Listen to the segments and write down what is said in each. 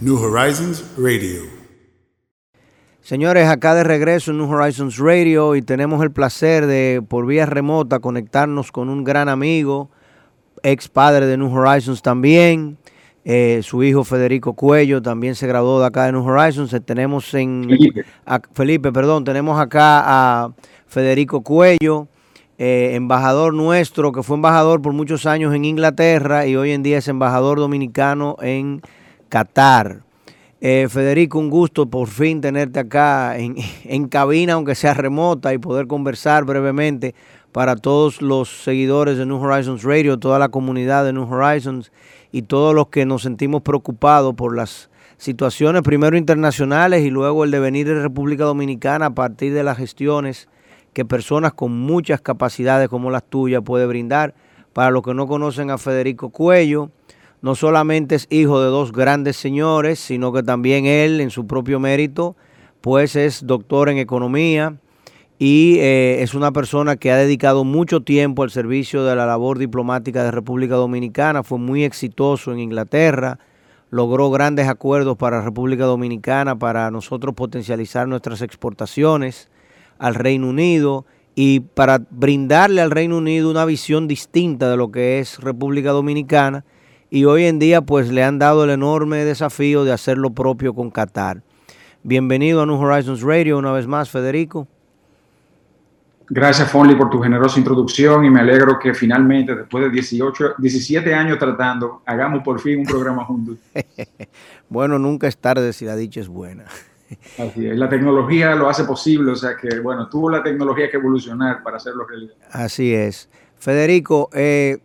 New Horizons Radio. Señores, acá de regreso en New Horizons Radio y tenemos el placer de por vía remota conectarnos con un gran amigo, ex padre de New Horizons también. Eh, su hijo Federico Cuello también se graduó de acá de New Horizons. Eh, tenemos en Felipe. a- Felipe, perdón, tenemos acá a Federico Cuello, eh, embajador nuestro, que fue embajador por muchos años en Inglaterra y hoy en día es embajador dominicano en Qatar. Eh, Federico, un gusto por fin tenerte acá en, en cabina, aunque sea remota, y poder conversar brevemente para todos los seguidores de New Horizons Radio, toda la comunidad de New Horizons y todos los que nos sentimos preocupados por las situaciones, primero internacionales y luego el devenir de República Dominicana a partir de las gestiones que personas con muchas capacidades como las tuyas puede brindar. Para los que no conocen a Federico Cuello, no solamente es hijo de dos grandes señores, sino que también él, en su propio mérito, pues es doctor en economía y eh, es una persona que ha dedicado mucho tiempo al servicio de la labor diplomática de República Dominicana, fue muy exitoso en Inglaterra, logró grandes acuerdos para República Dominicana para nosotros potencializar nuestras exportaciones al Reino Unido y para brindarle al Reino Unido una visión distinta de lo que es República Dominicana y hoy en día pues le han dado el enorme desafío de hacer lo propio con Qatar. Bienvenido a New Horizons Radio una vez más, Federico. Gracias, Fonley, por tu generosa introducción y me alegro que finalmente, después de 18, 17 años tratando, hagamos por fin un programa juntos. Bueno, nunca es tarde si la dicha es buena. Así es. La tecnología lo hace posible, o sea que, bueno, tuvo la tecnología que evolucionar para hacerlo realidad. Así es. Federico, eh,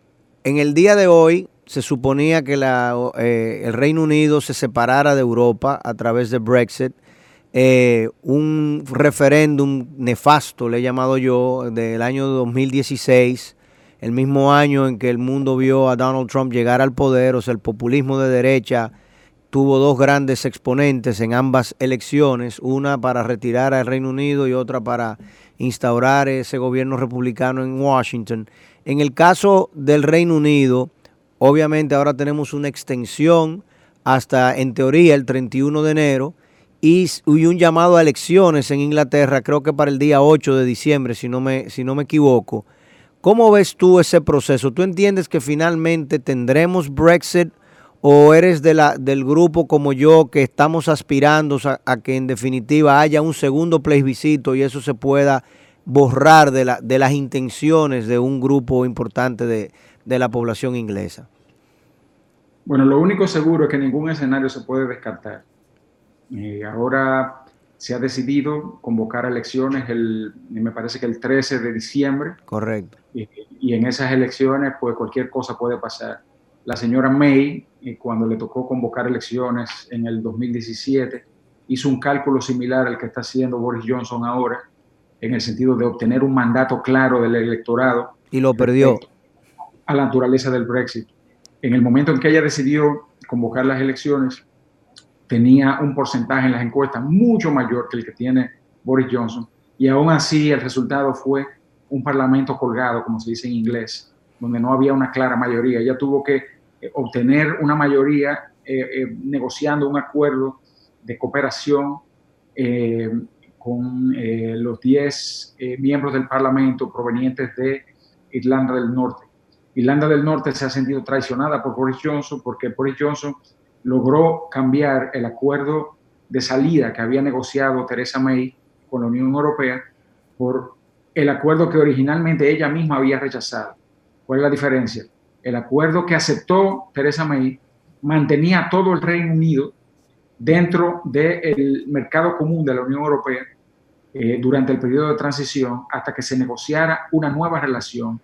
en el día de hoy se suponía que la, eh, el Reino Unido se separara de Europa a través de Brexit. Eh, un referéndum nefasto, le he llamado yo, del año 2016, el mismo año en que el mundo vio a Donald Trump llegar al poder, o sea, el populismo de derecha tuvo dos grandes exponentes en ambas elecciones, una para retirar al Reino Unido y otra para instaurar ese gobierno republicano en Washington. En el caso del Reino Unido, obviamente ahora tenemos una extensión hasta, en teoría, el 31 de enero y, un llamado a elecciones en Inglaterra, creo que para el día 8 de diciembre, si no me, si no me equivoco. ¿Cómo ves tú ese proceso? ¿Tú entiendes que finalmente tendremos Brexit o eres de la, del grupo como yo que estamos aspirando a, a que en definitiva haya un segundo plebiscito y eso se pueda borrar de, la, de las intenciones de un grupo importante de, de la población inglesa? Bueno, lo único seguro es que ningún escenario se puede descartar. Eh, ahora se ha decidido convocar elecciones, el, me parece que el 13 de diciembre. Correcto. Y, y en esas elecciones, pues cualquier cosa puede pasar. La señora May, eh, cuando le tocó convocar elecciones en el 2017, hizo un cálculo similar al que está haciendo Boris Johnson ahora, en el sentido de obtener un mandato claro del electorado. Y lo perdió. A la naturaleza del Brexit. En el momento en que ella decidió convocar las elecciones, tenía un porcentaje en las encuestas mucho mayor que el que tiene Boris Johnson. Y aún así el resultado fue un parlamento colgado, como se dice en inglés, donde no había una clara mayoría. Ella tuvo que eh, obtener una mayoría eh, eh, negociando un acuerdo de cooperación con los 10 miembros del parlamento provenientes de Irlanda del Norte. Irlanda del Norte se ha sentido traicionada por Boris Johnson porque Boris Johnson logró cambiar el acuerdo de salida que había negociado Theresa May con la Unión Europea por el acuerdo que originalmente ella misma había rechazado. ¿Cuál es la diferencia? El acuerdo que aceptó Theresa May mantenía todo el Reino Unido dentro del mercado común de la Unión Europea eh, durante el periodo de transición hasta que se negociara una nueva relación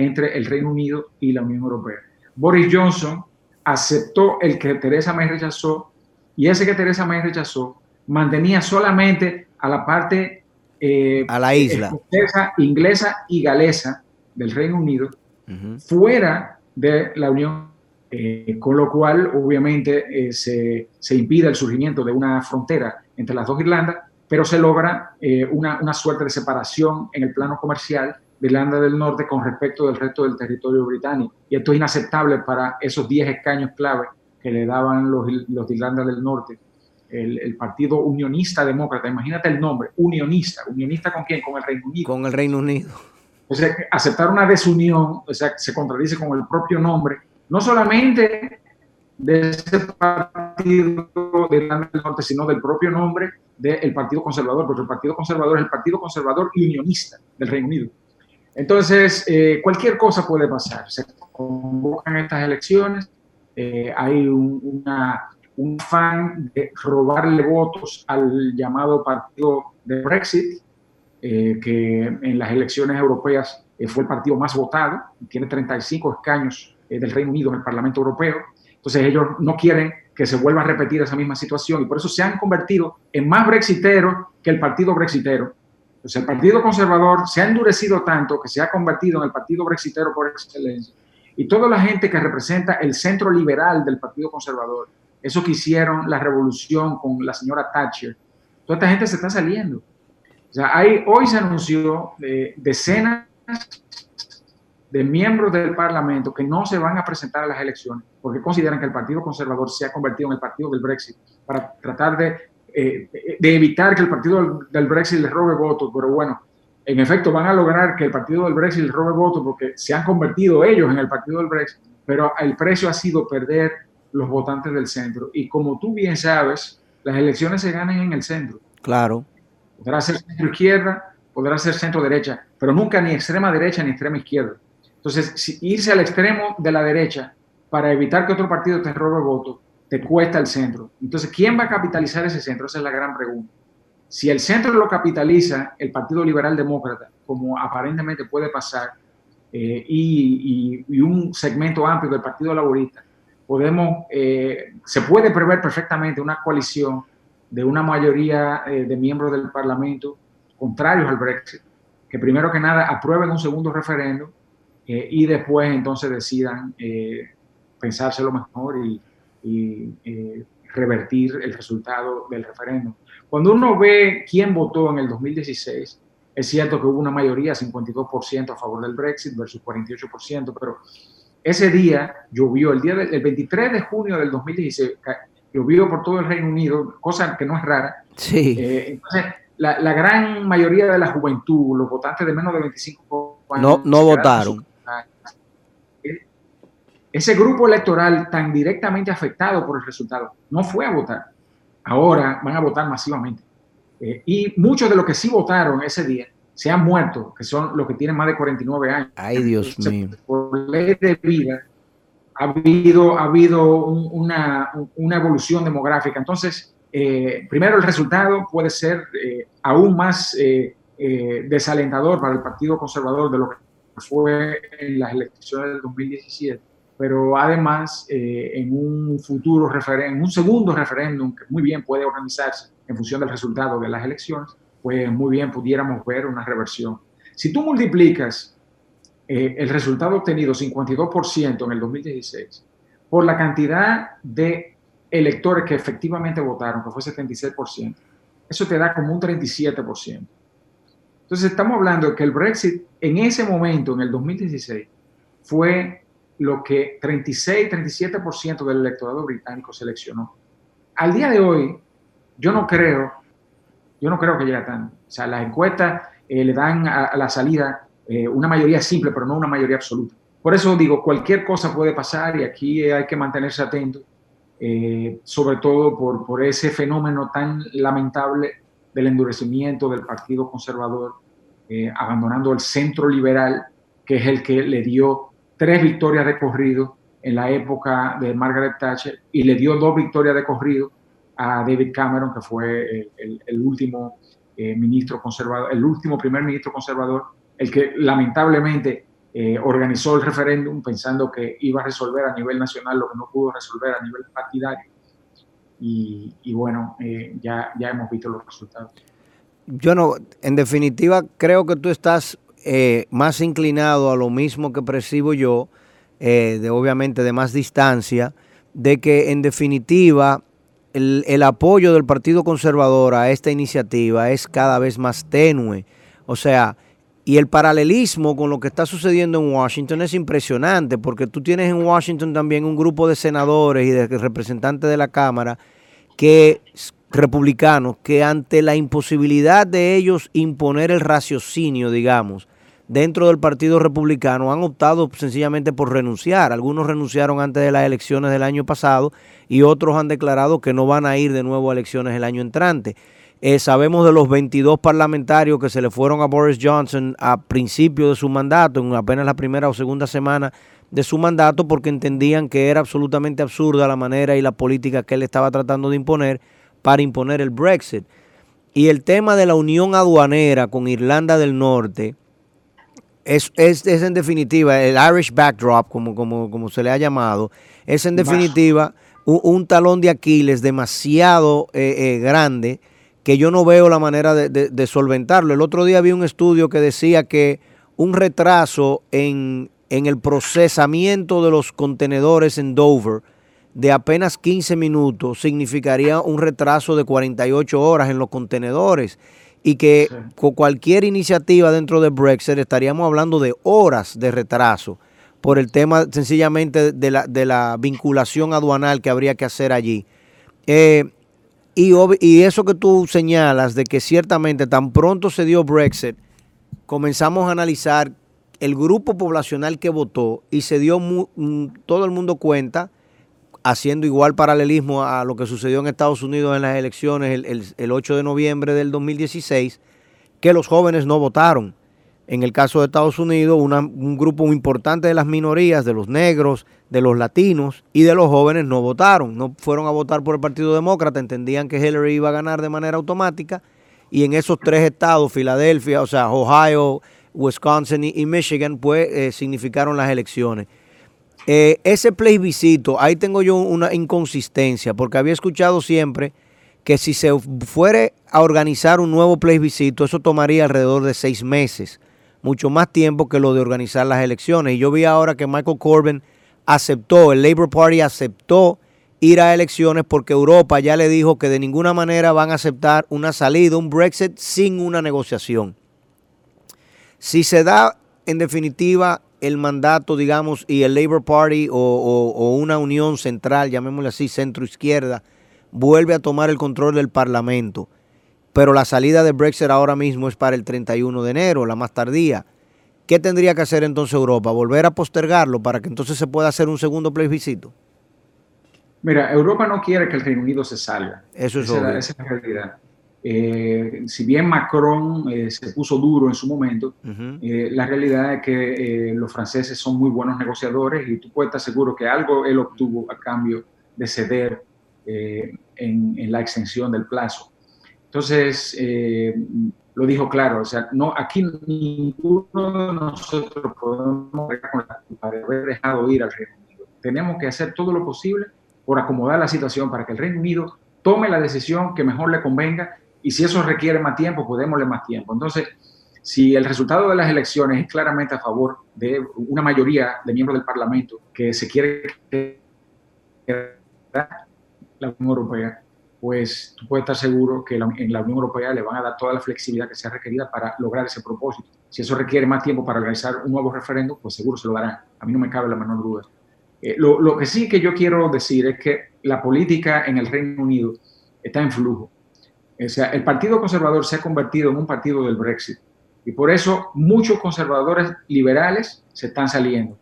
entre el Reino Unido y la Unión Europea. Boris Johnson aceptó el que Theresa May rechazó y ese que Teresa May rechazó mantenía solamente a la parte eh, a la isla inglesa y galesa del Reino Unido fuera de la Unión, eh, con lo cual obviamente eh, se, se, impide el surgimiento de una frontera entre las dos Irlandas, pero se logra una, una suerte de separación en el plano comercial Irlanda del Norte con respecto del resto del territorio británico. Y esto es inaceptable para esos 10 escaños clave que le daban los, los de Irlanda del Norte, el, el, Partido Unionista Demócrata. Imagínate el nombre, unionista. ¿Unionista con quién? Con el Reino Unido. Con el Reino Unido. O sea, aceptar una desunión, o sea, se contradice con el propio nombre, no solamente de ese partido de Irlanda del Norte, sino del propio nombre del Partido Conservador, porque el Partido Conservador es el Partido Conservador y Unionista del Reino Unido. Entonces, eh, cualquier cosa puede pasar. Se convocan estas elecciones, eh, hay un, una, un fan de robarle votos al llamado partido de Brexit, eh, que en las elecciones europeas fue el partido más votado, tiene 35 escaños del Reino Unido en el Parlamento Europeo. Entonces ellos no quieren que se vuelva a repetir esa misma situación y por eso se han convertido en más brexiteros que el partido brexitero pues el Partido Conservador se ha endurecido tanto que se ha convertido en el partido brexitero por excelencia. Y toda la gente que representa el centro liberal del Partido Conservador, eso que hicieron la revolución con la señora Thatcher, toda esta gente se está saliendo. O sea, hoy se anunció de decenas de miembros del Parlamento que no se van a presentar a las elecciones porque consideran que el Partido Conservador se ha convertido en el partido del Brexit para tratar de eh, de evitar que el partido del Brexit les robe votos, pero bueno, en efecto van a lograr que el partido del Brexit les robe votos porque se han convertido ellos en el partido del Brexit, pero el precio ha sido perder los votantes del centro. Y como tú bien sabes, las elecciones se ganan en el centro. Claro. Podrá ser centro izquierda, podrá ser centro derecha, pero nunca ni extrema derecha ni extrema izquierda. Entonces, si irse al extremo de la derecha para evitar que otro partido te robe votos, te cuesta el centro. Entonces, ¿quién va a capitalizar ese centro? Esa es la gran pregunta. Si el centro lo capitaliza el Partido Liberal Demócrata, como aparentemente puede pasar, eh, y, un segmento amplio del Partido Laborista, podemos, eh, se puede prever perfectamente una coalición de una mayoría eh, de miembros del Parlamento contrarios al Brexit, que primero que nada aprueben un segundo referendo y después entonces decidan pensárselo mejor y, y eh, revertir el resultado del referéndum. Cuando uno ve quién votó en el 2016, es cierto que hubo una mayoría, 52% a favor del Brexit versus 48%, pero ese día llovió, el, día del, 23 de junio del 2016, llovió por todo el Reino Unido, cosa que no es rara. Sí. Eh, entonces, la, la, gran mayoría de la juventud, los votantes de menos de 25 años, no, no votaron ese grupo electoral tan directamente afectado por el resultado no fue a votar. Ahora van a votar masivamente. Eh, y muchos de los que sí votaron ese día se han muerto, que son los que tienen más de 49 años. Ay, Dios mío. Por ley de vida ha habido, ha habido una, una, evolución demográfica. Entonces, eh, primero el resultado puede ser eh, aún más desalentador para el Partido Conservador de lo que fue en las elecciones del 2017 pero además eh, en un futuro referéndum, un segundo referéndum que muy bien puede organizarse en función del resultado de las elecciones, pues muy bien pudiéramos ver una reversión. Si tú multiplicas eh, el resultado obtenido, 52% en el 2016, por la cantidad de electores que efectivamente votaron, que fue 76%, eso te da como un 37%. Entonces estamos hablando de que el Brexit en ese momento, en el 2016, fue lo que 36, 37% del electorado británico seleccionó. Al día de hoy, yo no creo, yo no creo que llegue tanto. O sea, las encuestas eh, le dan a, la salida eh, una mayoría simple, pero no una mayoría absoluta. Por eso digo, cualquier cosa puede pasar y aquí hay que mantenerse atento, eh, sobre todo por ese fenómeno tan lamentable del endurecimiento del Partido Conservador, abandonando el centro liberal, que es el que le dio tres victorias de corrido en la época de Margaret Thatcher y le dio dos victorias de corrido a David Cameron, que fue el, último eh, ministro conservador, el último primer ministro conservador, el que lamentablemente eh, organizó el referéndum pensando que iba a resolver a nivel nacional lo que no pudo resolver a nivel partidario. y, bueno, eh, ya, ya hemos visto los resultados. Yo no, en definitiva, creo que tú estás eh, más inclinado a lo mismo que percibo yo, eh, de obviamente de más distancia, de que en definitiva el, el, apoyo del Partido Conservador a esta iniciativa es cada vez más tenue. O sea, y el paralelismo con lo que está sucediendo en Washington es impresionante, porque tú tienes en Washington también un grupo de senadores y de representantes de la Cámara que republicanos que ante la imposibilidad de ellos imponer el raciocinio, digamos, dentro del Partido Republicano han optado sencillamente por renunciar. Algunos renunciaron antes de las elecciones del año pasado y otros han declarado que no van a ir de nuevo a elecciones el año entrante. Eh, sabemos de los 22 parlamentarios que se le fueron a Boris Johnson a principio de su mandato, en apenas la primera o segunda semana de su mandato, porque entendían que era absolutamente absurda la manera y la política que él estaba tratando de imponer para imponer el Brexit. Y el tema de la unión aduanera con Irlanda del Norte es, es, en definitiva el Irish backdrop, como, como, como se le ha llamado, es en definitiva un, talón de Aquiles demasiado eh, eh, grande que yo no veo la manera de, solventarlo. El otro día vi un estudio que decía que un retraso en, en, el procesamiento de los contenedores en Dover de apenas 15 minutos significaría un retraso de 48 horas en los contenedores y que con cualquier iniciativa dentro de Brexit estaríamos hablando de horas de retraso por el tema sencillamente de la, de la vinculación aduanal que habría que hacer allí. Eh, y, eso que tú señalas de que ciertamente tan pronto se dio Brexit, comenzamos a analizar el grupo poblacional que votó y se dio mm, todo el mundo cuenta, haciendo igual paralelismo a lo que sucedió en Estados Unidos en las elecciones el 8 de noviembre del 2016, que los jóvenes no votaron. En el caso de Estados Unidos, un grupo importante de las minorías, de los negros, de los latinos y de los jóvenes no votaron, no fueron a votar por el Partido Demócrata, entendían que Hillary iba a ganar de manera automática. Y en esos tres estados, Filadelfia, o sea, Ohio, Wisconsin y, Michigan, pues eh, significaron las elecciones. Eh, ese plebiscito, ahí tengo yo una inconsistencia, porque había escuchado siempre que si se fuere a organizar un nuevo plebiscito, eso tomaría alrededor de seis meses mucho más tiempo que lo de organizar las elecciones. Y yo vi ahora que Michael Corbyn aceptó, el Labour Party aceptó ir a elecciones porque Europa ya le dijo que de ninguna manera van a aceptar una salida, un Brexit sin una negociación. Si se da en definitiva el mandato, digamos, y el Labour Party o, o una unión central, llamémosle así, centro-izquierda, vuelve a tomar el control del Parlamento pero la salida de Brexit ahora mismo es para el 31 de enero, la más tardía. ¿Qué tendría que hacer entonces Europa? ¿Volver a postergarlo para que entonces se pueda hacer un segundo plebiscito? Mira, Europa no quiere que el Reino Unido se salga. Eso es esa, es la realidad. Eh, si bien Macron eh, se puso duro en su momento, eh, la realidad es que los franceses son muy buenos negociadores y tú puedes estar seguro que algo él obtuvo a cambio de ceder en la extensión del plazo. Entonces, eh, lo dijo claro, o sea, no, aquí ninguno de nosotros podemos con la culpa de haber dejado ir al Reino Unido. Tenemos que hacer todo lo posible por acomodar la situación para que el Reino Unido tome la decisión que mejor le convenga y si eso requiere más tiempo, pues démosle más tiempo. Entonces, si el resultado de las elecciones es claramente a favor de una mayoría de miembros del Parlamento que se quiere la Unión Europea, pues tú puedes estar seguro que en la Unión Europea le van a dar toda la flexibilidad que sea requerida para lograr ese propósito. Si eso requiere más tiempo para organizar un nuevo referéndum, pues seguro se lo darán. A mí no me cabe la menor duda. Eh, lo, que sí que yo quiero decir es que la política en el Reino Unido está en flujo. O sea, el Partido Conservador se ha convertido en un partido del Brexit. Y por eso muchos conservadores liberales se están saliendo.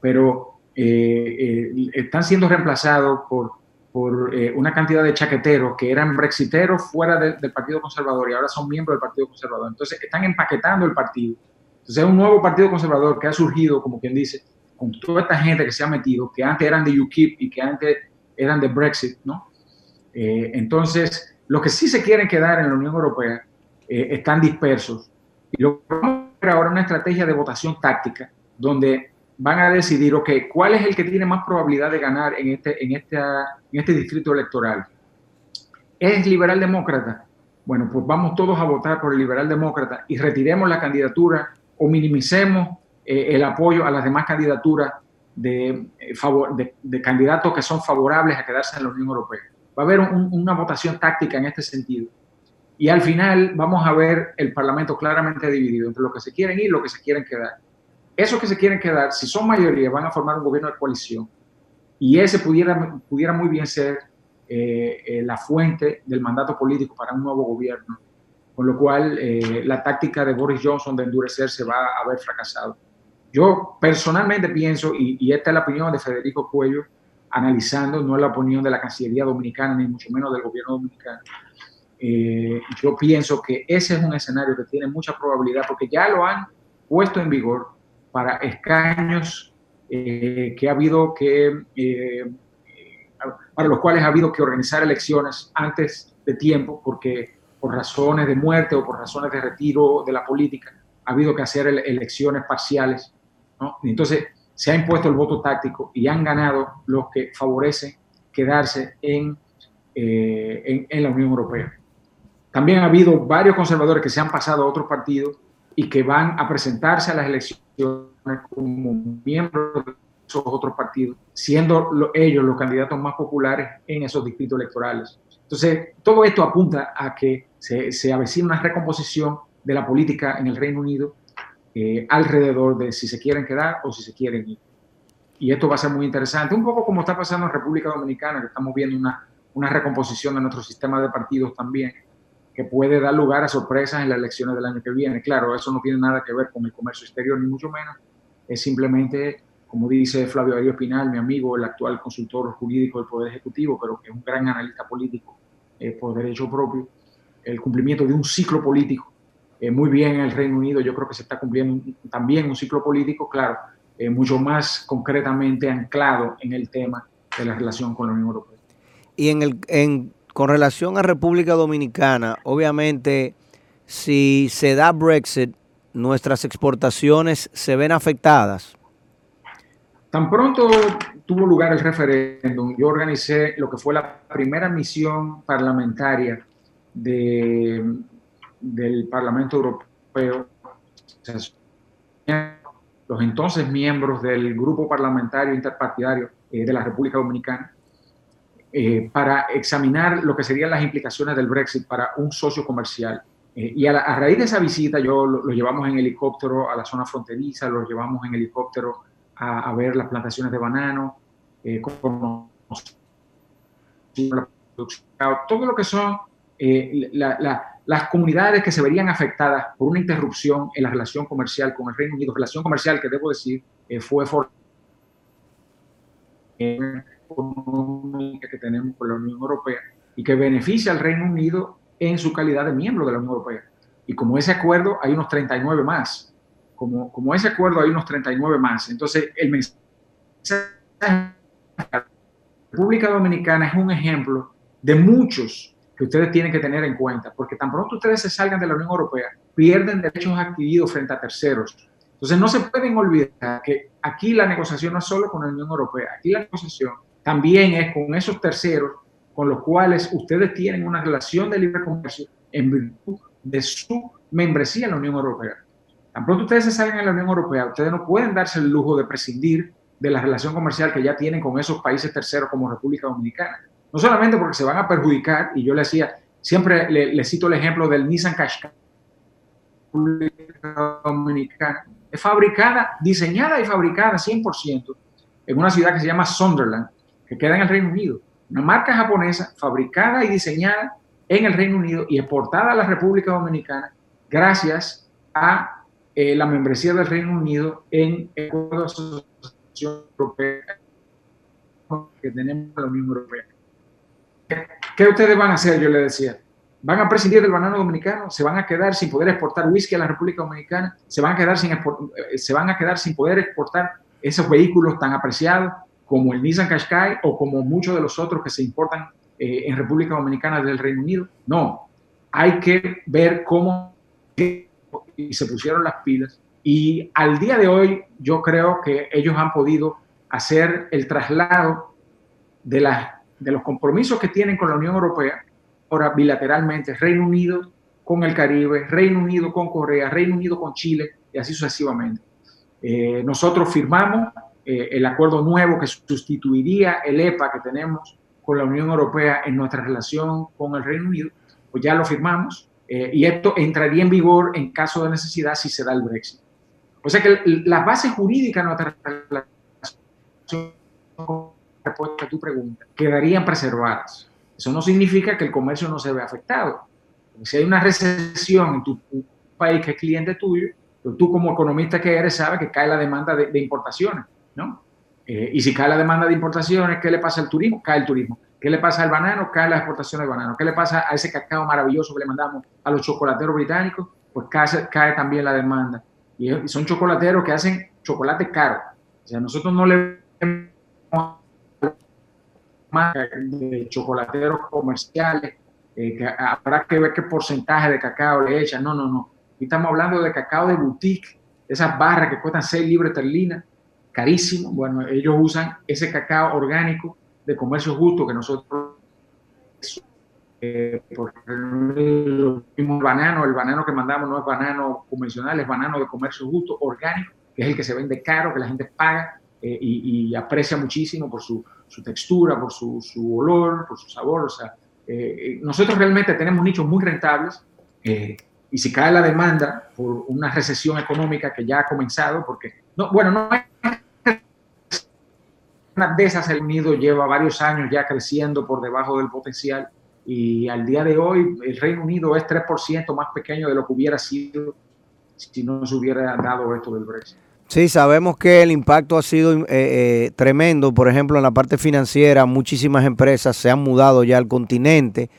Pero eh, eh, están siendo reemplazados por por eh, una cantidad de chaqueteros que eran brexiteros fuera del Partido Conservador y ahora son miembros del Partido Conservador. Entonces están empaquetando el partido. Entonces es un nuevo Partido Conservador que ha surgido, como quien dice, con toda esta gente que se ha metido, que antes eran de UKIP y que antes eran de Brexit, ¿no? Eh, entonces, los que sí se quieren quedar en la Unión Europea eh, están dispersos. Y lo que vamos a ver ahora es una estrategia de votación táctica, donde van a decidir, ok, ¿cuál es el que tiene más probabilidad de ganar en este, en esta, en este distrito electoral? es liberal demócrata. Bueno, pues vamos todos a votar por el liberal demócrata y retiremos la candidatura o minimicemos eh, el apoyo a las demás candidaturas eh, de, candidatos que son favorables a quedarse en la Unión Europea. Va a haber una votación táctica en este sentido. Y al final vamos a ver el Parlamento claramente dividido entre los que se quieren ir y los que se quieren quedar. Esos que se quieren quedar, si son mayoría, van a formar un gobierno de coalición. Y ese pudiera, pudiera muy bien ser eh, eh, la fuente del mandato político para un nuevo gobierno. Con lo cual, eh, la táctica de Boris Johnson de endurecer se va a haber fracasado. Yo personalmente pienso, y, y esta es la opinión de Federico Cuello, analizando, no es la opinión de la Cancillería Dominicana, ni mucho menos del gobierno dominicano, eh, yo pienso que ese es un escenario que tiene mucha probabilidad porque ya lo han puesto en vigor para escaños eh, que ha habido que, eh, para los cuales ha habido que organizar elecciones antes de tiempo porque por razones de muerte o por razones de retiro de la política ha habido que hacer elecciones parciales. Entonces se ha impuesto el voto táctico y han ganado los que favorecen quedarse en, en la Unión Europea. También ha habido varios conservadores que se han pasado a otros partidos y que van a presentarse a las elecciones como miembros de esos otros partidos, siendo ellos los candidatos más populares en esos distritos electorales. Entonces, todo esto apunta a que se, se avecina una recomposición de la política en el Reino Unido eh, alrededor de si se quieren quedar o si se quieren ir. Y esto va a ser muy interesante, un poco como está pasando en República Dominicana, que estamos viendo una, una recomposición de nuestro sistema de partidos también que puede dar lugar a sorpresas en las elecciones del año que viene. Claro, eso no tiene nada que ver con el comercio exterior, ni mucho menos. Es simplemente, como dice Flavio Darío Espinal, mi amigo, el actual consultor jurídico del Poder Ejecutivo, pero que es un gran analista político eh, por derecho propio, el cumplimiento de un ciclo político. Eh, muy bien en el Reino Unido, yo creo que se está cumpliendo también un ciclo político, claro, eh, mucho más concretamente anclado en el tema de la relación con la Unión Europea. Y en el, en con relación a República Dominicana, obviamente, si se da Brexit, nuestras exportaciones se ven afectadas. Tan pronto tuvo lugar el referéndum, yo organicé lo que fue la primera misión parlamentaria de, del Parlamento Europeo. Los entonces miembros del grupo parlamentario interpartidario eh, de la República Dominicana eh, para examinar lo que serían las implicaciones del Brexit para un socio comercial. Eh, y a, raíz de esa visita, yo lo, llevamos en helicóptero a la zona fronteriza, lo llevamos en helicóptero a, ver las plantaciones de banano, eh, todo lo que son las comunidades que se verían afectadas por una interrupción en la relación comercial con el Reino Unido, relación comercial que debo decir fue for que tenemos con la Unión Europea y que beneficia al Reino Unido en su calidad de miembro de la Unión Europea. Y como ese acuerdo hay unos 39 más, como, como ese acuerdo hay unos 39 más, entonces el mensaje República Dominicana es un ejemplo de muchos que ustedes tienen que tener en cuenta, porque tan pronto ustedes se salgan de la Unión Europea, pierden derechos adquiridos frente a terceros. Entonces no se pueden olvidar que aquí la negociación no es solo con la Unión Europea, aquí la negociación también es con esos terceros con los cuales ustedes tienen una relación de libre comercio en virtud de su membresía en la Unión Europea. Tan pronto ustedes se salgan de la Unión Europea, ustedes no pueden darse el lujo de prescindir de la relación comercial que ya tienen con esos países terceros como República Dominicana. No solamente porque se van a perjudicar, y yo le decía, siempre le, cito el ejemplo del Nissan Qashqai, Dominicana, es fabricada, diseñada y fabricada 100% en una ciudad que se llama Sunderland, que queda en el Reino Unido. Una marca japonesa fabricada y diseñada en el Reino Unido y exportada a la República Dominicana gracias a eh, la membresía del Reino Unido en el Acuerdo de Asociación Europea que tenemos en la Unión Europea. ¿Qué ustedes van a hacer? Yo le decía. ¿Van a prescindir del banano dominicano? ¿Se van a quedar sin poder exportar whisky a la República Dominicana? ¿Se van a quedar sin, eh, se van a quedar sin poder exportar esos vehículos tan apreciados como el Nissan Qashqai o como muchos de los otros que se importan eh, en República Dominicana del Reino Unido. No, hay que ver cómo y se pusieron las pilas. Y al día de hoy yo creo que ellos han podido hacer el traslado de, las, de los compromisos que tienen con la Unión Europea ahora bilateralmente Reino Unido con el Caribe, Reino Unido con Corea, Reino Unido con Chile y así sucesivamente. Eh, nosotros firmamos eh, el acuerdo nuevo que sustituiría el EPA que tenemos con la Unión Europea en nuestra relación con el Reino Unido, pues ya lo firmamos eh, y esto entraría en vigor en caso de necesidad si se da el Brexit. O sea que las bases jurídicas de nuestra relación, respuesta a tu pregunta, quedarían preservadas. Eso no significa que el comercio no se vea afectado. Si hay una recesión en tu país que es cliente tuyo, pues tú como economista que eres sabes que cae la demanda de, importaciones, ¿no? Eh, y si cae la demanda de importaciones, ¿qué le pasa al turismo? Cae el turismo. ¿Qué le pasa al banano? Cae la exportación del banano. ¿Qué le pasa a ese cacao maravilloso que le mandamos a los chocolateros británicos? Pues cae, cae también la demanda. Y, son chocolateros que hacen chocolate caro. O sea, nosotros no le más de chocolateros comerciales, eh, habrá que ver qué porcentaje de cacao le echan. No, no, no. estamos hablando de cacao de boutique, esas barras que cuestan 6 libras esterlinas, carísimo. Bueno, ellos usan ese cacao orgánico de comercio justo que nosotros eh, el banano, el banano que mandamos no es banano convencional, es banano de comercio justo, orgánico, que es el que se vende caro, que la gente paga eh, y, aprecia muchísimo por su, textura, por su, olor, por su sabor. O sea, eh, nosotros realmente tenemos nichos muy rentables y si cae la demanda por una recesión económica que ya ha comenzado, porque, no, bueno, no hay una de esas el Unido lleva varios años ya creciendo por debajo del potencial y al día de hoy el Reino Unido es 3% más pequeño de lo que hubiera sido si no se hubiera dado esto del Brexit. Sí, sabemos que el impacto ha sido eh, eh, tremendo. Por ejemplo, en la parte financiera, muchísimas empresas se han mudado ya al continente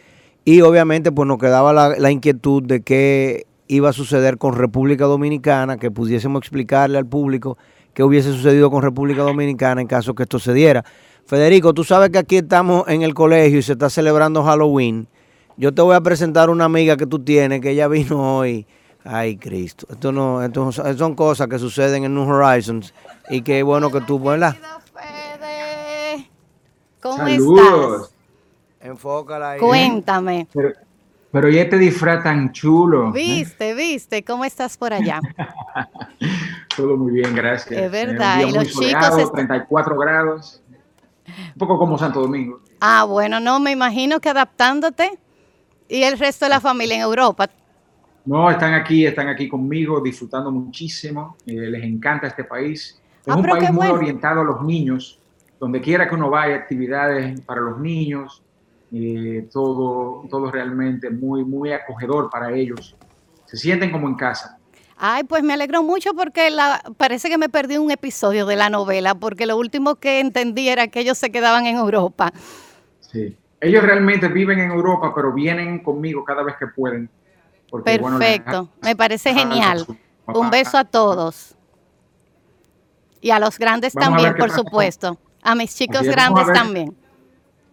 y obviamente pues nos quedaba la, la inquietud de qué iba a suceder con República Dominicana, que pudiésemos explicarle al público qué hubiese sucedido con República Dominicana en caso que esto se diera. Federico, tú sabes que aquí estamos en el colegio y se está celebrando Halloween. Yo te voy a presentar una amiga que tú tienes, que ella vino hoy. Ay, Cristo. Esto no, esto son cosas que suceden en New Horizons y qué bueno que tú, ¿verdad? ¿Cómo Saludos. estás? Enfócala ahí. Cuéntame. Pero, pero y este disfraz tan chulo. Viste, viste, ¿cómo estás por allá? Todo muy bien, gracias. Es verdad, y los chicos... 34 grados. Un poco como Santo Domingo. Ah, bueno, no, me imagino que adaptándote y el resto de la familia en Europa. No, están aquí, están aquí conmigo, disfrutando muchísimo. Eh, les encanta este país. Es ah, un país muy orientado a los niños. Donde quiera que uno vaya, actividades para los niños, eh, todo, todo realmente muy, muy acogedor para ellos. Se sienten como en casa. Ay, pues me alegro mucho porque la, parece que me perdí un episodio de la novela, porque lo último que entendí era que ellos se quedaban en Europa. Sí, ellos realmente viven en Europa, pero vienen conmigo cada vez que pueden. Perfecto, me parece genial. Un beso a todos. Y a los grandes también, por supuesto. A mis chicos grandes también.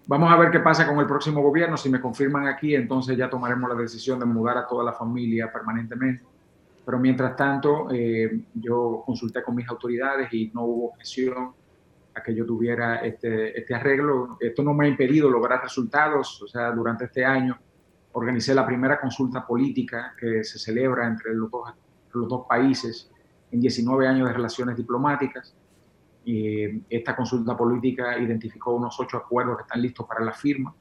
Vamos a ver qué pasa con el próximo gobierno. Si me confirman aquí, entonces ya tomaremos la decisión de mudar a toda la familia permanentemente pero mientras tanto, eh, yo consulté con mis autoridades y no hubo objeción a que yo tuviera este, este arreglo. Esto no me ha impedido lograr resultados. O sea, durante este año organicé la primera consulta política que se celebra entre los dos, países en 19 años de relaciones diplomáticas. Y esta consulta política identificó unos ocho acuerdos que están listos para la firma,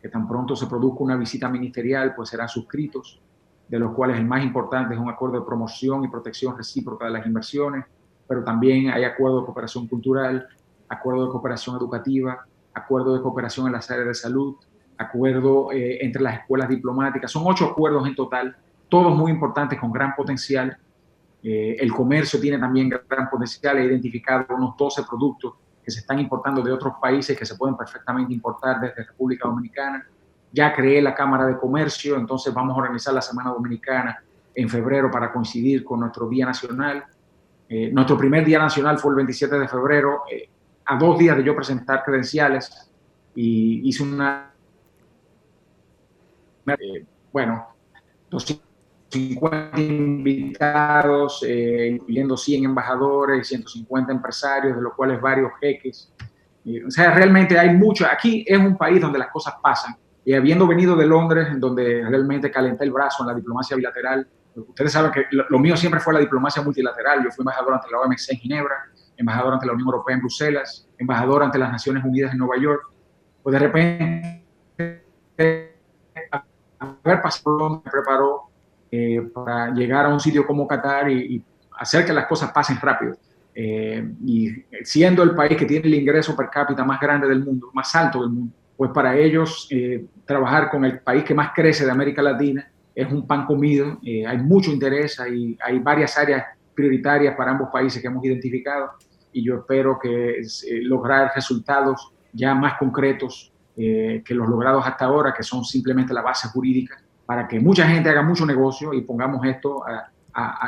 que tan pronto se produzca una visita ministerial, pues serán suscritos de los cuales el más importante es un acuerdo de promoción y protección recíproca de las inversiones, pero también hay acuerdo de cooperación cultural, acuerdo de cooperación educativa, acuerdo de cooperación en las áreas de salud, acuerdo eh, entre las escuelas diplomáticas. Son ocho acuerdos en total, todos muy importantes con gran potencial. Eh, el comercio tiene también gran potencial. He identificado unos 12 productos que se están importando de otros países que se pueden perfectamente importar desde República Dominicana ya creé la Cámara de Comercio, entonces vamos a organizar la Semana Dominicana en febrero para coincidir con nuestro Día Nacional. Eh, nuestro primer Día Nacional fue el 27 de febrero, eh, a dos días de yo presentar credenciales, y hice una... Eh, bueno, 250 invitados, incluyendo 100 embajadores, 150 empresarios, de los cuales varios jeques. o sea, realmente hay mucho. Aquí es un país donde las cosas pasan y habiendo venido de Londres, donde realmente calenté el brazo en la diplomacia bilateral, ustedes saben que lo, mío siempre fue la diplomacia multilateral. Yo fui embajador ante la OMC en Ginebra, embajador ante la Unión Europea en Bruselas, embajador ante las Naciones Unidas en Nueva York. Pues de repente, haber pasado me preparó eh, para llegar a un sitio como Qatar y, hacer que las cosas pasen rápido. Eh, y siendo el país que tiene el ingreso per cápita más grande del mundo, más alto del mundo, pues para ellos eh, trabajar con el país que más crece de América Latina es un pan comido, hay mucho interés, hay, hay varias áreas prioritarias para ambos países que hemos identificado y yo espero que lograr resultados ya más concretos que los logrados hasta ahora, que son simplemente la base jurídica para que mucha gente haga mucho negocio y pongamos esto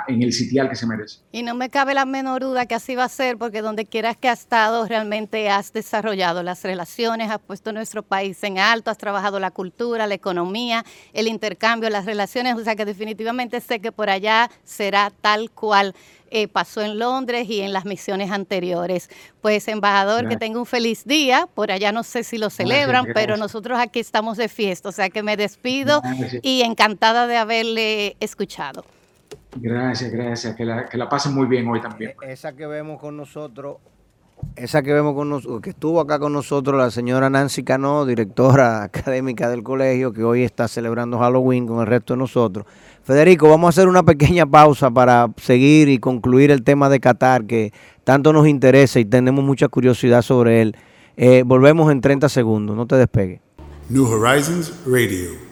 en el sitial que se merece. Y no me cabe la menor duda que así va a ser, porque donde quieras que has estado, realmente has desarrollado las relaciones, has puesto nuestro país en alto, has trabajado la cultura, la economía, el intercambio, las relaciones, o sea que definitivamente sé que por allá será tal cual eh, pasó en Londres y en las misiones anteriores. Pues, embajador, que tenga un feliz día. Por allá no sé si lo celebran, pero nosotros aquí estamos de fiesta. O sea que me despido y encantada de haberle escuchado. Gracias, gracias. Que la, que la pasen muy bien hoy también. E-, esa que vemos con nosotros esa que vemos con nosotros, que estuvo acá con nosotros, la señora Nancy Cano, directora académica del colegio, que hoy está celebrando Halloween con el resto de nosotros. Federico, vamos a hacer una pequeña pausa para seguir y concluir el tema de Qatar, que tanto nos interesa y tenemos mucha curiosidad sobre él. Eh, volvemos en 30 segundos, no te despegue. New Horizons Radio.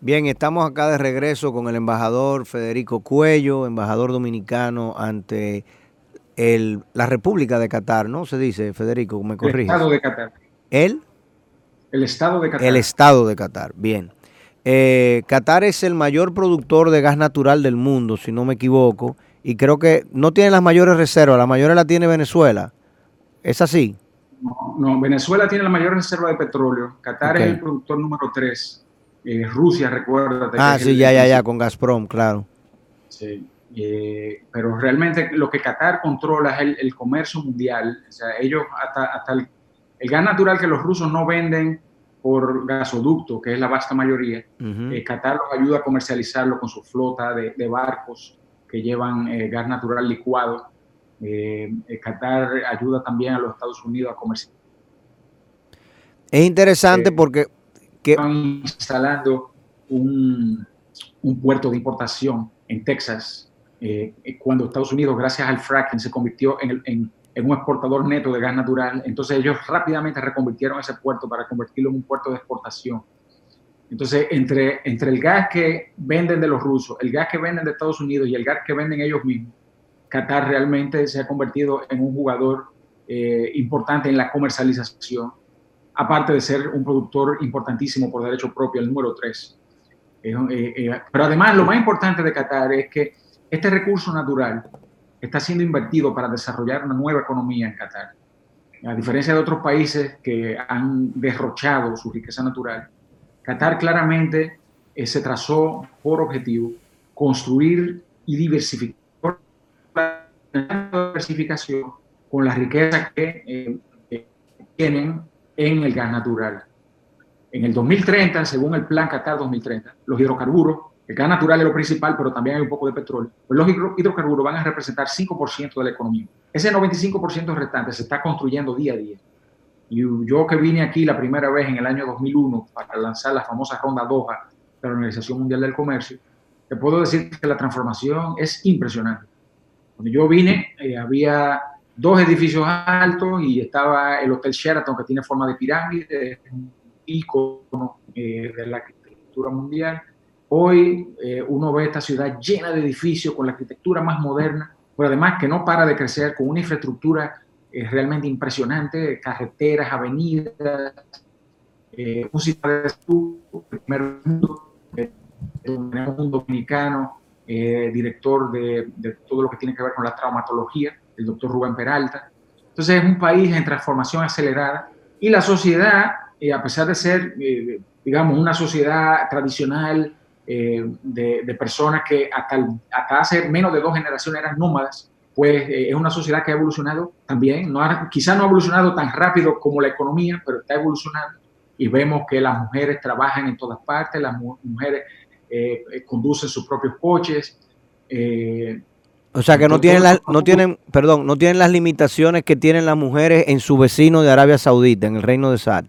Bien, estamos acá de regreso con el embajador Federico Cuello, embajador dominicano ante el, la República de Qatar, ¿no? Se dice, Federico, me corrige. El Estado de Qatar. ¿El? El Estado de Qatar. El Estado de Qatar, bien. Eh, Qatar es el mayor productor de gas natural del mundo, si no me equivoco, y creo que no tiene las mayores reservas, la mayores la tiene Venezuela. ¿Es así? No, Venezuela tiene la mayor reserva de petróleo. Qatar es el productor número 3. Eh, Rusia, recuerda. Ah, sí, ya, ya, ya, con Gazprom, claro. Sí. Eh, pero realmente lo que Qatar controla es el, comercio mundial. O sea, ellos hasta, hasta el, el, gas natural que los rusos no venden por gasoducto, que es la vasta mayoría, eh, Qatar los ayuda a comercializarlo con su flota de, barcos que llevan eh, gas natural licuado. Qatar ayuda también a los Estados Unidos a comercializar. Es interesante porque... Que... Están instalando un, un, puerto de importación en Texas, cuando Estados Unidos, gracias al fracking, se convirtió en, el, en en un exportador neto de gas natural. Entonces ellos rápidamente reconvirtieron ese puerto para convertirlo en un puerto de exportación. Entonces, entre, entre el gas que venden de los rusos, el gas que venden de Estados Unidos y el gas que venden ellos mismos, Qatar realmente se ha convertido en un jugador eh, importante en la comercialización, aparte de ser un productor importantísimo por derecho propio, el número 3. Eh, eh, pero además, lo más importante de Qatar es que este recurso natural está siendo invertido para desarrollar una nueva economía en Qatar. A diferencia de otros países que han derrochado su riqueza natural, Qatar claramente eh, se trazó por objetivo construir y diversificar con la riqueza que eh, tienen en el gas natural. En el 2030, según el Plan Qatar 2030, los hidrocarburos el gas natural es lo principal, pero también hay un poco de petróleo. Pues los hidrocarburos van a representar 5% de la economía. Ese 95% restante se está construyendo día a día. Y yo que vine aquí la primera vez en el año 2001 para lanzar la famosa ronda Doha de la Organización Mundial del Comercio, te puedo decir que la transformación es impresionante. Cuando yo vine, eh, había dos edificios altos y estaba el Hotel Sheraton, que tiene forma de pirámide, un ícono eh, de la arquitectura mundial Hoy eh, uno ve esta ciudad llena de edificios con la arquitectura más moderna, pero además que no para de crecer con una infraestructura eh, realmente impresionante, carreteras, avenidas, eh, un sistema de primer mundo, tenemos un dominicano, director de, de, todo lo que tiene que ver con la traumatología, el doctor Rubén Peralta. Entonces es un país en transformación acelerada y la sociedad, a pesar de ser, digamos, una sociedad tradicional, eh, de, personas que hasta, hasta, hace menos de dos generaciones eran nómadas, pues eh, es una sociedad que ha evolucionado también, no quizá no ha evolucionado tan rápido como la economía, pero está evolucionando. y vemos que las mujeres trabajan en todas partes, las mujeres eh, conducen sus propios coches. o sea que no tienen, las, no tienen, perdón, no tienen las limitaciones que tienen las mujeres en su vecino de Arabia Saudita, en el reino de Saad.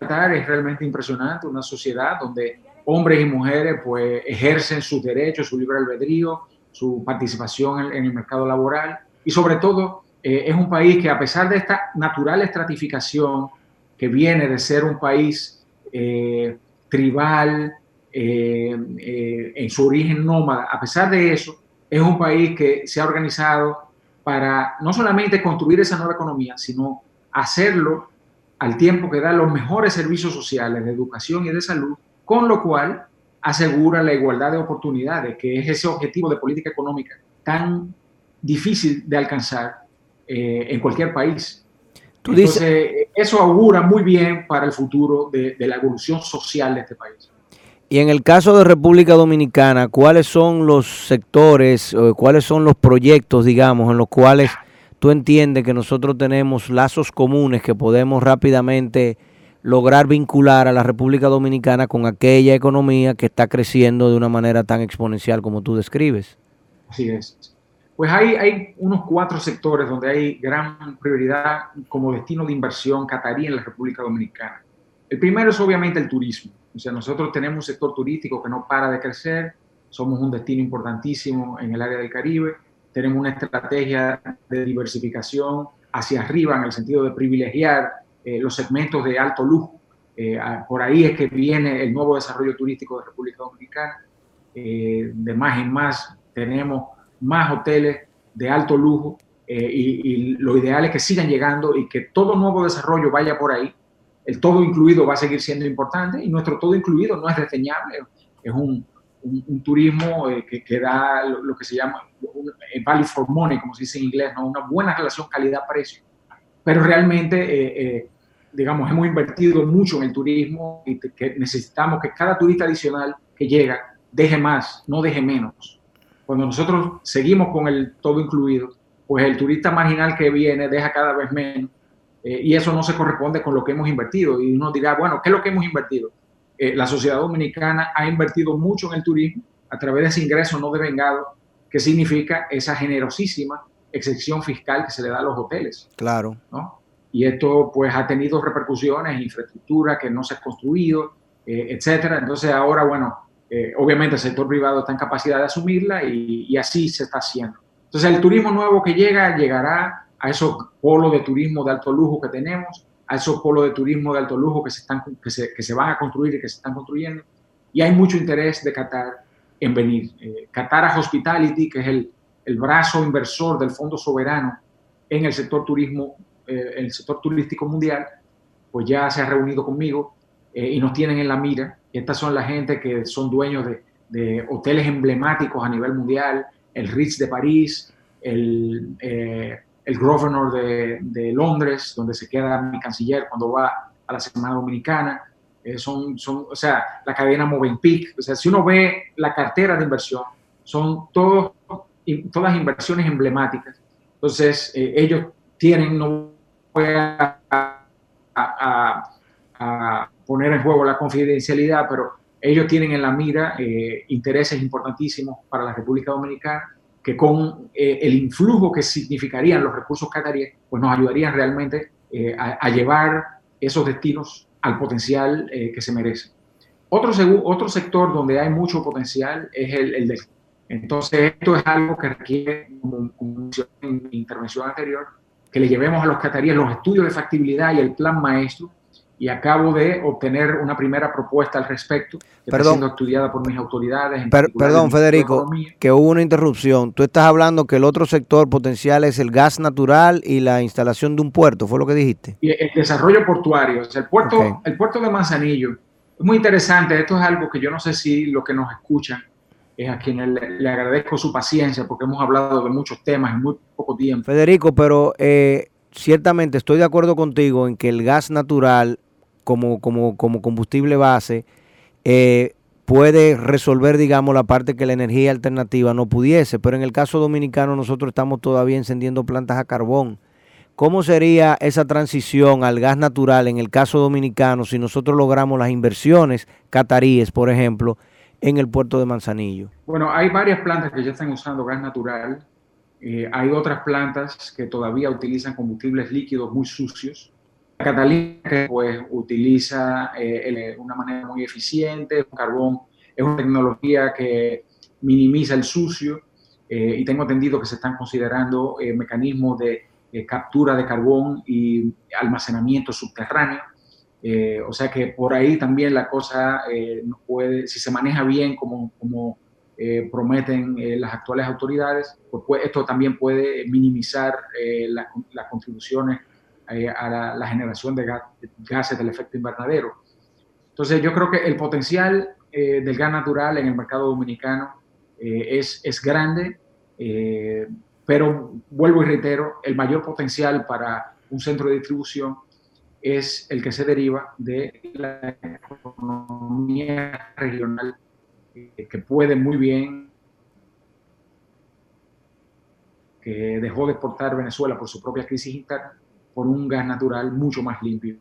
Es realmente impresionante, una sociedad donde hombres y mujeres pues ejercen sus derechos, su libre albedrío, su participación en, el mercado laboral. Y sobre todo eh, es un país que a pesar de esta natural estratificación que viene de ser un país eh, tribal, eh, en su origen nómada, a pesar de eso, es un país que se ha organizado para no solamente construir esa nueva economía, sino hacerlo al tiempo que da los mejores servicios sociales de educación y de salud, con lo cual asegura la igualdad de oportunidades, que es ese objetivo de política económica tan difícil de alcanzar eh, en cualquier país. Entonces, eso augura muy bien para el futuro de, la evolución social de este país. Y en el caso de República Dominicana, ¿cuáles son los sectores, o cuáles son los proyectos, digamos, en los cuales tú entiendes que nosotros tenemos lazos comunes que podemos rápidamente lograr vincular a la República Dominicana con aquella economía que está creciendo de una manera tan exponencial como tú describes. Así es. Pues hay, unos cuatro sectores donde hay gran prioridad como destino de inversión catarí en la República Dominicana. El primero es obviamente el turismo. O sea, nosotros tenemos un sector turístico que no para de crecer, somos un destino importantísimo en el área del Caribe, tenemos una estrategia de diversificación hacia arriba en el sentido de privilegiar eh, los segmentos de alto lujo. Eh, por ahí es que viene el nuevo desarrollo turístico de República Dominicana. Eh, de más en más tenemos más hoteles de alto lujo y, lo ideal es que sigan llegando y que todo nuevo desarrollo vaya por ahí. El todo incluido va a seguir siendo importante y nuestro todo incluido no es desdeñable, es un, un, turismo que, que, da lo, que se llama un, value for money, como se dice en inglés, ¿no? una buena relación calidad-precio. Pero realmente digamos, hemos invertido mucho en el turismo y que necesitamos que cada turista adicional que llega deje más, no deje menos. Cuando nosotros seguimos con el todo incluido, pues el turista marginal que viene deja cada vez menos eh, y eso no se corresponde con lo que hemos invertido. Y uno dirá, bueno, ¿qué es lo que hemos invertido? Eh, la sociedad dominicana ha invertido mucho en el turismo a través de ese ingreso no devengado, que significa esa generosísima excepción fiscal que se le da a los hoteles. Claro. ¿no? Y esto pues ha tenido repercusiones infraestructura que no se ha construido, eh, etcétera. Entonces ahora, bueno, eh, obviamente el sector privado está en capacidad de asumirla y, así se está haciendo. Entonces el turismo nuevo que llega llegará a esos polos de turismo de alto lujo que tenemos, a esos polos de turismo de alto lujo que se, están, que se, que se van a construir y que se están construyendo. Y hay mucho interés de Qatar en venir. Eh, Qatar Hospitality, que es el, el brazo inversor del Fondo Soberano en el sector turismo eh, el sector turístico mundial, pues ya se ha reunido conmigo eh, y nos tienen en la mira. Estas son la gente que son dueños de, hoteles emblemáticos a nivel mundial, el Ritz de París, el, eh, el Grosvenor de, de, Londres, donde se queda mi canciller cuando va a la Semana Dominicana. son, son, o sea, la cadena Movenpick. O sea, si uno ve la cartera de inversión, son todos, todas inversiones emblemáticas. Entonces, ellos tienen, no a, poner en juego la confidencialidad, pero ellos tienen en la mira eh, intereses importantísimos para la República Dominicana que con eh, el influjo que significarían los recursos cataríes, pues nos ayudarían realmente eh, a, llevar esos destinos al potencial que se merece. Otro, otro sector donde hay mucho potencial es el, el de... Entonces, esto es algo que requiere, como, como intervención anterior, que le llevemos a los cataríes los estudios de factibilidad y el plan maestro. Y acabo de obtener una primera propuesta al respecto, que está siendo estudiada por mis autoridades. perdón, Federico, que hubo una interrupción. Tú estás hablando que el otro sector potencial es el gas natural y la instalación de un puerto, ¿fue lo que dijiste? Y el desarrollo portuario, o sea, el puerto, el puerto de Manzanillo. Es muy interesante, esto es algo que yo no sé si lo que nos escuchan es a quien le, agradezco su paciencia porque hemos hablado de muchos temas en muy poco tiempo. Federico, pero eh, ciertamente estoy de acuerdo contigo en que el gas natural como, como, como combustible base eh, puede resolver, digamos, la parte que la energía alternativa no pudiese, pero en el caso dominicano nosotros estamos todavía encendiendo plantas a carbón. ¿Cómo sería esa transición al gas natural en el caso dominicano si nosotros logramos las inversiones cataríes, por ejemplo, en el puerto de Manzanillo? Bueno, hay varias plantas que ya están usando gas natural. Eh, hay otras plantas que todavía utilizan combustibles líquidos muy sucios. Catalina, que pues utiliza eh, el- una manera muy eficiente, carbón es una tecnología que minimiza el sucio eh, y tengo entendido que se están considerando eh, mecanismos de eh, captura de carbón y almacenamiento subterráneo. Eh, o sea que por ahí también la cosa eh, puede, si se maneja bien como, eh, prometen las actuales autoridades, pues, esto también puede minimizar la- las contribuciones a la, generación de ga- gases del efecto invernadero. Entonces yo creo que el potencial del gas natural en el mercado dominicano es, es grande, pero vuelvo y reitero, el mayor potencial para un centro de distribución es el que se deriva de la economía regional eh, que puede muy bien, que dejó de exportar Venezuela por su propia crisis interna, por un gas natural mucho más limpio.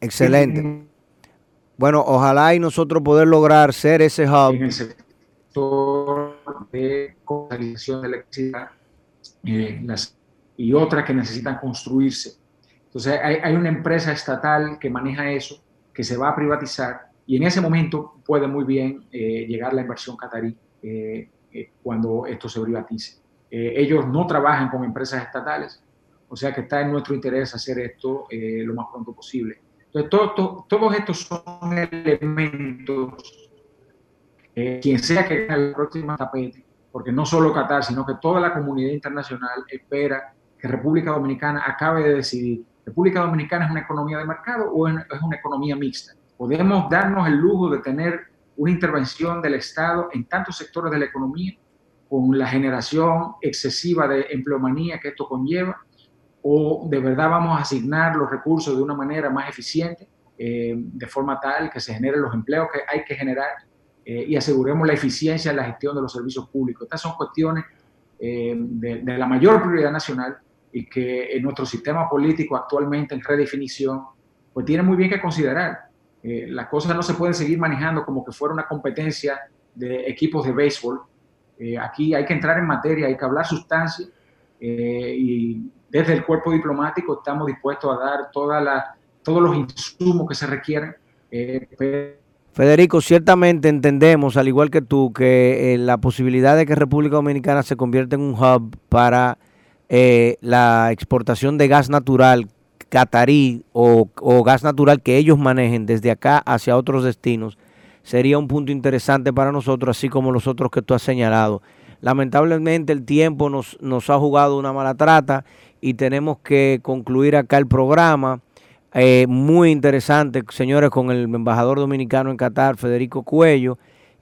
Excelente. Bueno, ojalá y nosotros poder lograr ser ese hub. En el sector de comercialización de electricidad eh, las, y otras que necesitan construirse. Entonces hay, hay una empresa estatal que maneja eso, que se va a privatizar y en ese momento puede muy bien eh, llegar la inversión catarí eh, eh, cuando esto se privatice. Eh, ellos no trabajan con empresas estatales, o sea que está en nuestro interés hacer esto eh, lo más pronto posible. Entonces, todo, todo, todos estos son elementos, quien sea que gane el próximo tapete, porque no solo Qatar, sino que toda la comunidad internacional espera que República Dominicana acabe de decidir, ¿República Dominicana es una economía de mercado o es una economía mixta? Podemos darnos el lujo de tener una intervención del Estado en tantos sectores de la economía, con la generación excesiva de empleomanía que esto conlleva, o de verdad vamos a asignar los recursos de una manera más eficiente, eh, de forma tal que se generen los empleos que hay que generar eh, y aseguremos la eficiencia en la gestión de los servicios públicos. Estas son cuestiones eh, de, de, la mayor prioridad nacional y que en nuestro sistema político actualmente en redefinición, pues tiene muy bien que considerar. Eh, las cosas no se pueden seguir manejando como que fuera una competencia de equipos de béisbol. Eh, aquí hay que entrar en materia, hay que hablar sustancia y desde el cuerpo diplomático estamos dispuestos a dar toda la, todos los insumos que se requieren. Eh, Federico, ciertamente entendemos, al igual que tú, que eh, la posibilidad de que República Dominicana se convierta en un hub para eh, la exportación de gas natural catarí o, gas natural que ellos manejen desde acá hacia otros destinos sería un punto interesante para nosotros, así como los otros que tú has señalado. Lamentablemente el tiempo nos, nos ha jugado una mala trata y tenemos que concluir acá el programa. Eh, muy interesante, señores, con el embajador dominicano en Qatar, Federico Cuello.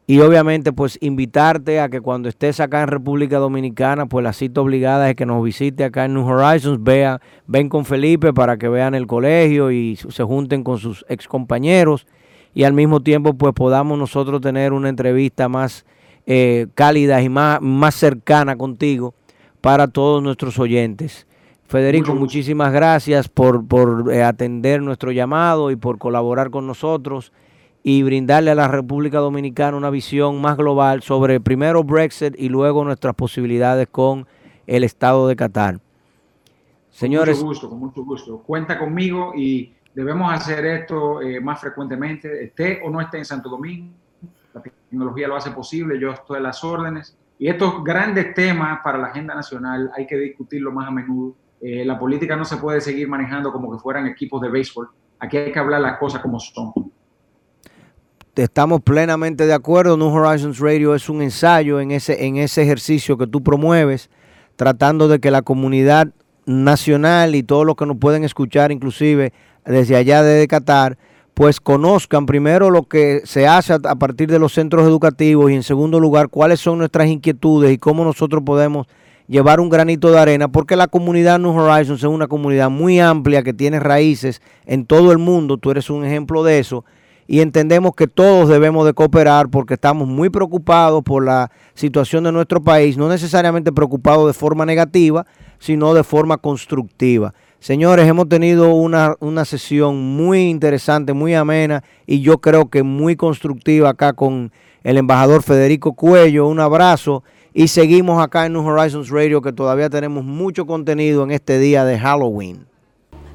Y obviamente, pues invitarte a que cuando estés acá en República Dominicana, pues la cita obligada es que nos visite acá en New Horizons, vea, ven con Felipe para que vean el colegio y se junten con sus ex compañeros y al mismo tiempo, pues podamos nosotros tener una entrevista más eh, cálida y más, más cercana contigo para todos nuestros oyentes. Federico, Mucho muchísimas gracias por, por eh, atender nuestro llamado y por colaborar con nosotros y brindarle a la República Dominicana una visión más global sobre primero Brexit y luego nuestras posibilidades con el Estado de Qatar. Señores. Con mucho gusto, con mucho gusto. Cuenta conmigo y debemos hacer esto eh, más frecuentemente, esté o no esté en Santo Domingo. La tecnología lo hace posible, yo estoy a las órdenes. Y estos grandes temas para la agenda nacional hay que discutirlo más a menudo. Eh, la política no se puede seguir manejando como que fueran equipos de béisbol. Aquí hay que hablar las cosas como son. Estamos plenamente de acuerdo. New Horizons Radio es un ensayo en ese, en ese ejercicio que tú promueves, tratando de que la comunidad nacional y todos los que nos pueden escuchar, inclusive desde allá de Qatar, pues conozcan primero lo que se hace a, partir de los centros educativos y en segundo lugar cuáles son nuestras inquietudes y cómo nosotros podemos llevar un granito de arena, porque la comunidad New Horizons es una comunidad muy amplia que tiene raíces en todo el mundo, tú eres un ejemplo de eso, y entendemos que todos debemos de cooperar porque estamos muy preocupados por la situación de nuestro país, no necesariamente preocupados de forma negativa, sino de forma constructiva. Señores, hemos tenido una, una sesión muy interesante, muy amena y yo creo que muy constructiva acá con el embajador Federico Cuello. Un abrazo y seguimos acá en New Horizons Radio que todavía tenemos mucho contenido en este día de Halloween.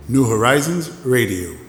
New Horizons Radio.